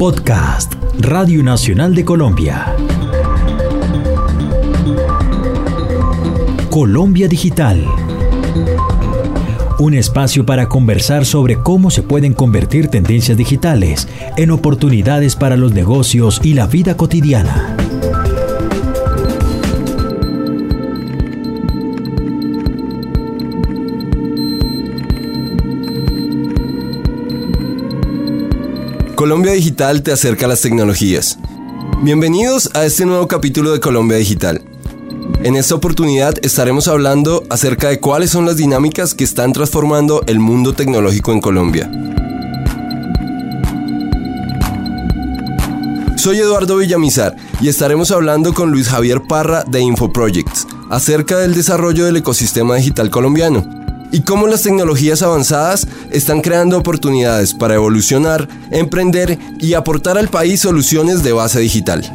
Podcast Radio Nacional de Colombia. Colombia Digital. Un espacio para conversar sobre cómo se pueden convertir tendencias digitales en oportunidades para los negocios y la vida cotidiana. Colombia Digital te acerca a las tecnologías. Bienvenidos a este nuevo capítulo de Colombia Digital. En esta oportunidad estaremos hablando acerca de cuáles son las dinámicas que están transformando el mundo tecnológico en Colombia. Soy Eduardo Villamizar y estaremos hablando con Luis Javier Parra de InfoProjects acerca del desarrollo del ecosistema digital colombiano y cómo las tecnologías avanzadas están creando oportunidades para evolucionar, emprender y aportar al país soluciones de base digital.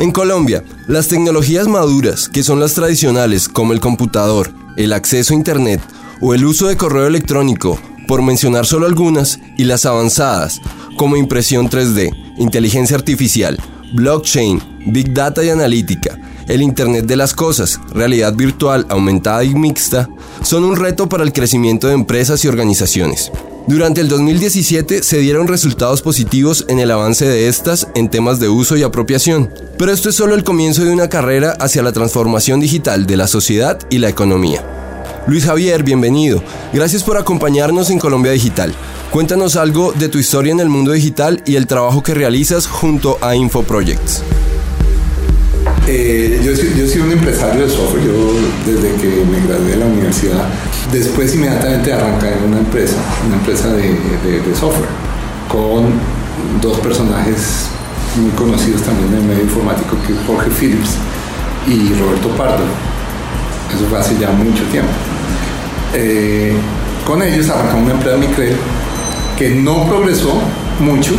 En Colombia, las tecnologías maduras, que son las tradicionales como el computador, el acceso a Internet o el uso de correo electrónico, por mencionar solo algunas, y las avanzadas, como impresión 3D, inteligencia artificial, blockchain, big data y analítica, el Internet de las Cosas, realidad virtual aumentada y mixta, son un reto para el crecimiento de empresas y organizaciones. Durante el 2017 se dieron resultados positivos en el avance de estas en temas de uso y apropiación, pero esto es solo el comienzo de una carrera hacia la transformación digital de la sociedad y la economía. Luis Javier, bienvenido. Gracias por acompañarnos en Colombia Digital. Cuéntanos algo de tu historia en el mundo digital y el trabajo que realizas junto a InfoProjects. Eh, yo, soy, un empresario de software, yo desde que me gradué de la universidad, después inmediatamente arranqué en una empresa, una empresa de, de, software, con dos personajes muy conocidos también en el medio informático, que es Jorge Phillips y Roberto Pardo. Eso fue hace ya mucho tiempo. Eh, con ellos arrancamos una empresa Micrel que no progresó mucho,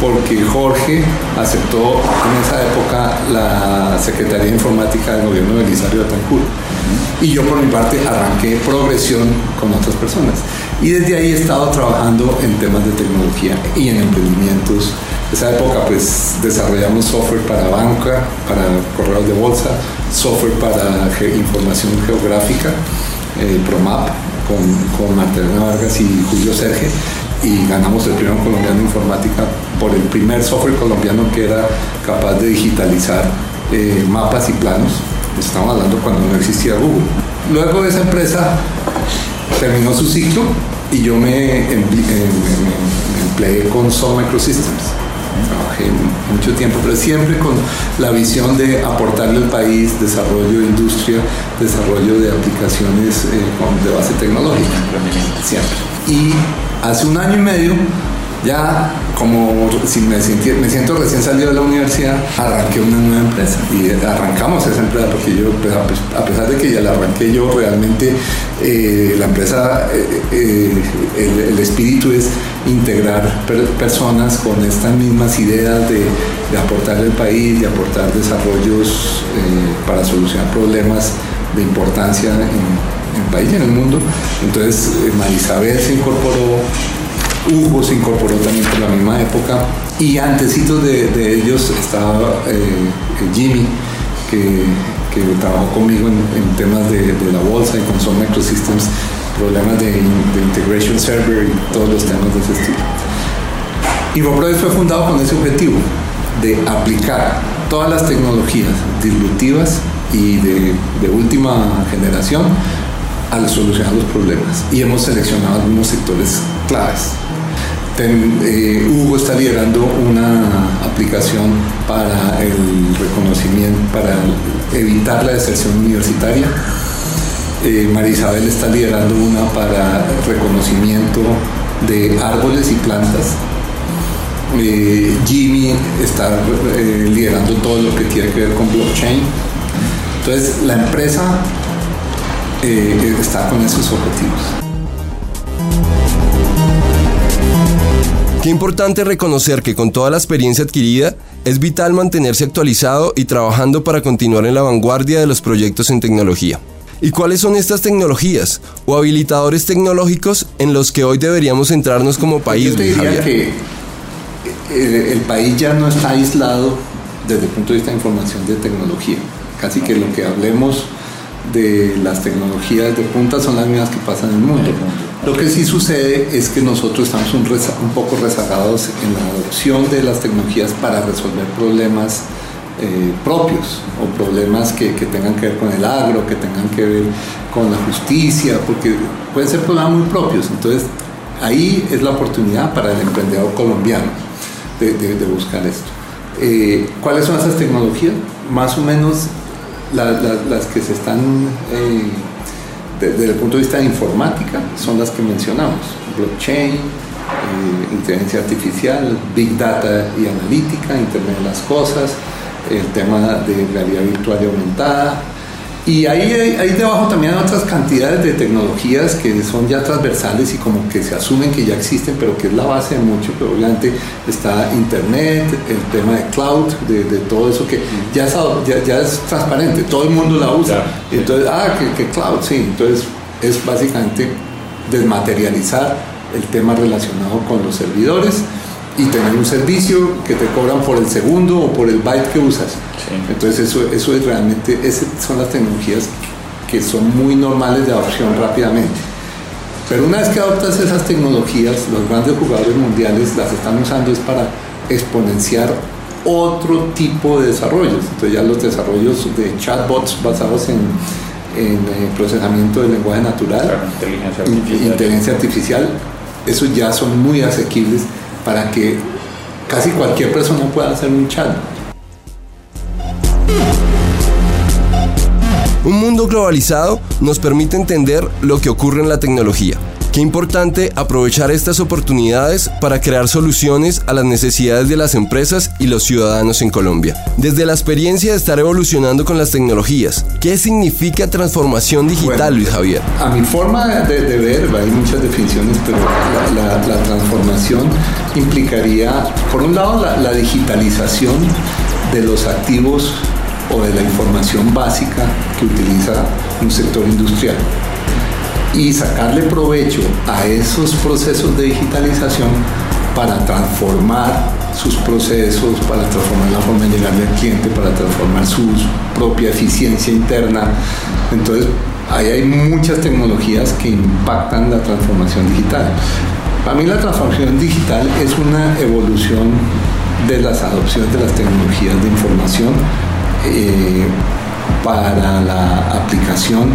porque Jorge aceptó en esa época la Secretaría de Informática del gobierno de Elisario Atancur. Y yo por mi parte arranqué progresión con otras personas. Y desde ahí he estado trabajando en temas de tecnología y en emprendimientos. En esa época pues desarrollamos software para banca, para correos de bolsa, software para información geográfica, eh, PROMAP, con, con Vargas y Julio Serge y ganamos el premio colombiano de informática por el primer software colombiano que era capaz de digitalizar eh, mapas y planos. Estamos hablando cuando no existía Google. Luego esa empresa terminó su ciclo y yo me, empleé con Sol Microsystems. Mucho tiempo, pero siempre con la visión de aportarle al país desarrollo de industria, desarrollo de aplicaciones eh, de base tecnológica. Siempre. Y hace un año y medio ya como si me, me siento recién salido de la universidad, arranqué una nueva empresa y arrancamos esa empresa porque yo, pues, a pesar de que ya la arranqué yo, realmente eh, la empresa, eh, eh, el, espíritu es integrar personas con estas mismas ideas de, de aportar al país, de aportar desarrollos para solucionar problemas de importancia en el país y en el mundo. Entonces Marisabel se incorporó, Hugo se incorporó también por la misma época y antecitos de, ellos estaba eh, Jimmy que, trabajó conmigo en, temas de, la bolsa y con Sun Microsystems, problemas de, integration server y todos los temas de ese estilo. InfoProduct fue fundado con ese objetivo de aplicar todas las tecnologías disruptivas y de, de última generación al solucionar los problemas y hemos seleccionado algunos sectores claves. Eh, Hugo está liderando una aplicación para el reconocimiento, para evitar la deserción universitaria. Eh, Marisabel está liderando una para reconocimiento de árboles y plantas. Eh, Jimmy está liderando todo lo que tiene que ver con blockchain. Entonces, la empresa está con esos objetivos. Qué importante reconocer que con toda la experiencia adquirida, es vital mantenerse actualizado y trabajando para continuar en la vanguardia de los proyectos en tecnología. ¿Y cuáles son estas tecnologías o habilitadores tecnológicos en los que hoy deberíamos centrarnos como país? Yo te diría que eh, el, país ya no está aislado desde el punto de vista de información de tecnología. Casi que lo que hablemos de las tecnologías de punta son las mismas que pasan en el mundo. Lo que sí sucede es que nosotros estamos un, poco rezagados en la adopción de las tecnologías para resolver problemas eh, propios o problemas que, tengan que ver con el agro, que tengan que ver con la justicia, porque pueden ser problemas muy propios. Entonces, ahí es la oportunidad para el emprendedor colombiano de, de, buscar esto. Eh, ¿Cuáles son esas tecnologías? Más o menos las que se están, eh, desde el punto de vista de informática, son las que mencionamos. Blockchain, inteligencia artificial, big data y analítica, Internet de las Cosas, el tema de realidad virtual y aumentada. Y ahí, ahí debajo también hay otras cantidades de tecnologías que son ya transversales y como que se asumen que ya existen, pero que es la base de mucho. Pero obviamente está Internet, el tema de cloud, de, de todo eso que ya es, ya, es, transparente, todo el mundo la usa. Entonces, ah, que, que cloud, sí. Entonces es básicamente desmaterializar el tema relacionado con los servidores y tener un servicio que te cobran por el segundo o por el byte que usas. Entonces eso, eso es realmente, esas son las tecnologías que son muy normales de adopción rápidamente. Pero una vez que adoptas esas tecnologías, los grandes jugadores mundiales las están usando es para exponenciar otro tipo de desarrollos. Entonces ya los desarrollos de chatbots basados en, en eh, procesamiento del lenguaje natural, inteligencia, artificial. inteligencia artificial, esos ya son muy asequibles para que casi cualquier persona pueda hacer un chat. Un mundo globalizado nos permite entender lo que ocurre en la tecnología Qué importante aprovechar estas oportunidades para crear soluciones a las necesidades de las empresas y los ciudadanos en Colombia. Desde la experiencia de estar evolucionando con las tecnologías, ¿qué significa transformación digital, Luis Javier? A mi forma de, ver, hay muchas definiciones, pero la, implicaría, por un lado, la digitalización de los activos o de la información básica que utiliza un sector industrial y sacarle provecho a esos procesos de digitalización para transformar sus procesos, para transformar la forma de llegarle al cliente, para transformar su propia eficiencia interna. Entonces, ahí hay muchas tecnologías que impactan la transformación digital. Para mí la transformación digital es una evolución de las adopciones de las tecnologías de información eh, para la aplicación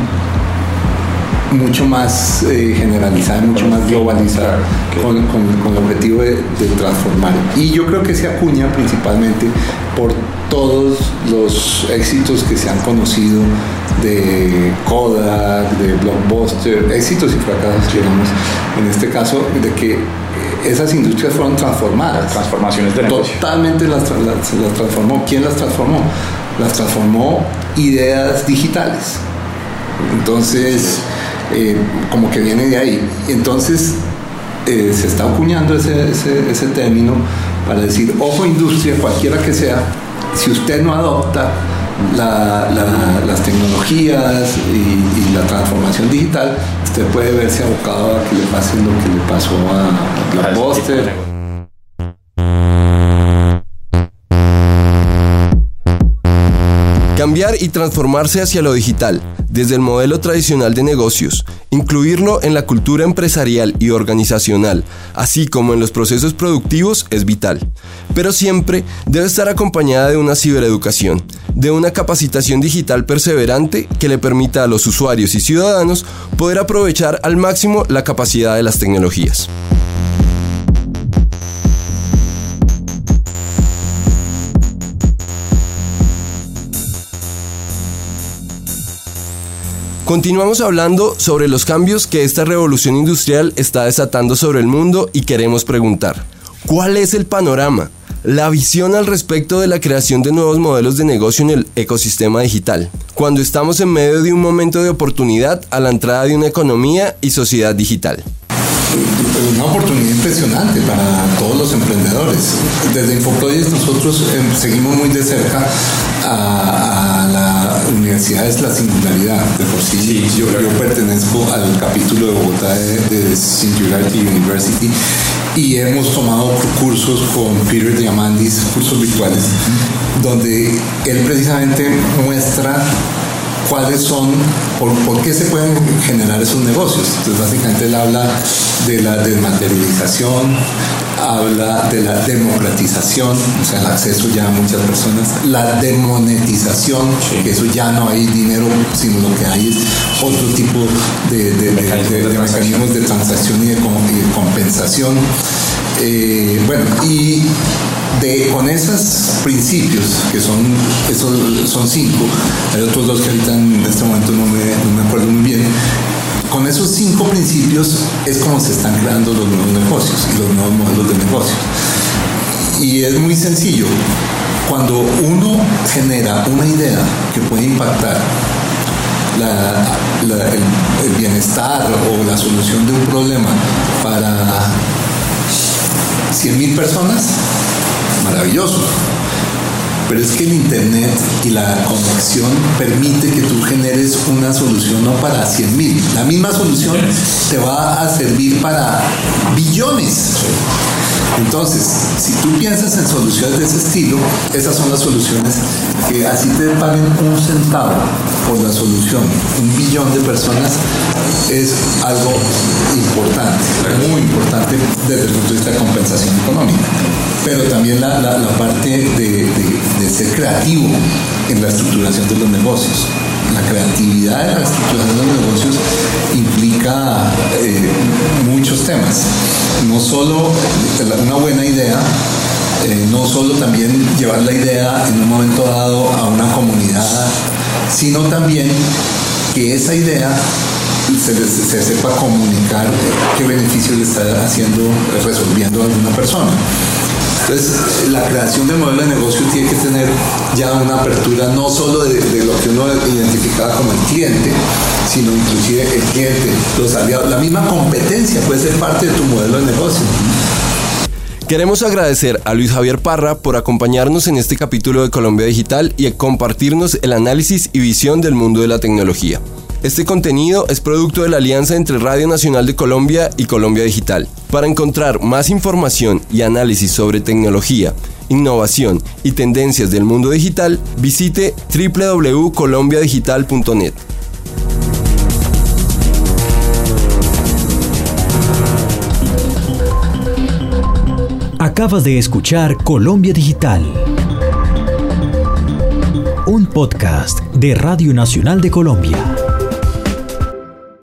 mucho más eh, generalizada, mucho más globalizada, con, el objetivo de, transformar. Y yo creo que se acuña principalmente por todos los éxitos que se han conocido de Kodak, de Blockbuster, éxitos y fracasos, digamos, en este caso, de que esas industrias fueron transformadas. Transformaciones de negocio. Totalmente las, las, las transformó. ¿Quién las transformó? Las transformó ideas digitales. Entonces, eh, como que viene de ahí. Entonces eh, se está acuñando ese, ese, término para decir, ojo industria, cualquiera que sea, si usted no adopta las tecnologías y, la transformación digital, usted puede verse abocado a que le pase lo que le pasó a Blockbuster. Cambiar y transformarse hacia lo digital desde el modelo tradicional de negocios, incluirlo en la cultura empresarial y organizacional, así como en los procesos productivos, es vital. Pero siempre debe estar acompañada de una cibereducación, de una capacitación digital perseverante que le permita a los usuarios y ciudadanos poder aprovechar al máximo la capacidad de las tecnologías. Continuamos hablando sobre los cambios que esta revolución industrial está desatando sobre el mundo y queremos preguntar, ¿cuál es el panorama? La visión al respecto de la creación de nuevos modelos de negocio en el ecosistema digital, cuando estamos en medio de un momento de oportunidad a la entrada de una economía y sociedad digital. Una oportunidad impresionante para todos los emprendedores. Desde Infoproyes nosotros em, seguimos muy de cerca a, la Universidad es la Singularidad. De por sí, yo, pertenezco al capítulo de Bogotá de, Singularity University y hemos tomado cursos con Peter Diamandis, cursos virtuales, donde él precisamente muestra cuáles son, por, qué se pueden generar esos negocios. Entonces, básicamente él habla de la desmaterialización, habla de la democratización, o sea, el acceso ya a muchas personas, la demonetización, que eso ya no hay dinero, sino lo que hay es otro tipo de, mecanismos de transacción y de, compensación. Eh, bueno, y con esos principios, que son, esos son cinco, hay otros dos que ahorita en este momento no me, no me acuerdo muy bien, con esos cinco principios es como se están creando los nuevos negocios y los nuevos modelos de negocio. Y es muy sencillo. Cuando uno genera una idea que puede impactar el, bienestar o la solución de un problema para 100.000 personas, maravilloso. Pero es que el Internet y la conexión permite que tú generes una solución no para 100 mil. La misma solución te va a servir para billones. Entonces, si tú piensas en soluciones de ese estilo, esas son las soluciones que así te paguen un centavo por la solución, un billón de personas, es algo importante, muy importante desde el punto de vista de compensación económica. Pero también la, parte de, ser creativo en la estructuración de los negocios la creatividad de la estructuración de los negocios implica eh, muchos temas. No solo una buena idea, eh, no solo también llevar la idea en un momento dado a una comunidad, sino también que esa idea se, sepa comunicar qué beneficios le está haciendo, resolviendo a alguna persona. Entonces, la creación del modelo de negocio tiene que tener ya una apertura no solo de, lo que uno identificaba como el cliente, sino inclusive el cliente, los aliados. La misma competencia puede ser parte de tu modelo de negocio. Queremos agradecer a Luis Javier Parra por acompañarnos en este capítulo de Colombia Digital y compartirnos el análisis y visión del mundo de la tecnología. Este contenido es producto de la alianza entre Radio Nacional de Colombia y Colombia Digital. Para encontrar más información y análisis sobre tecnología, innovación y tendencias del mundo digital, visite www.colombiadigital.net. Acabas de escuchar Colombia Digital, un podcast de Radio Nacional de Colombia.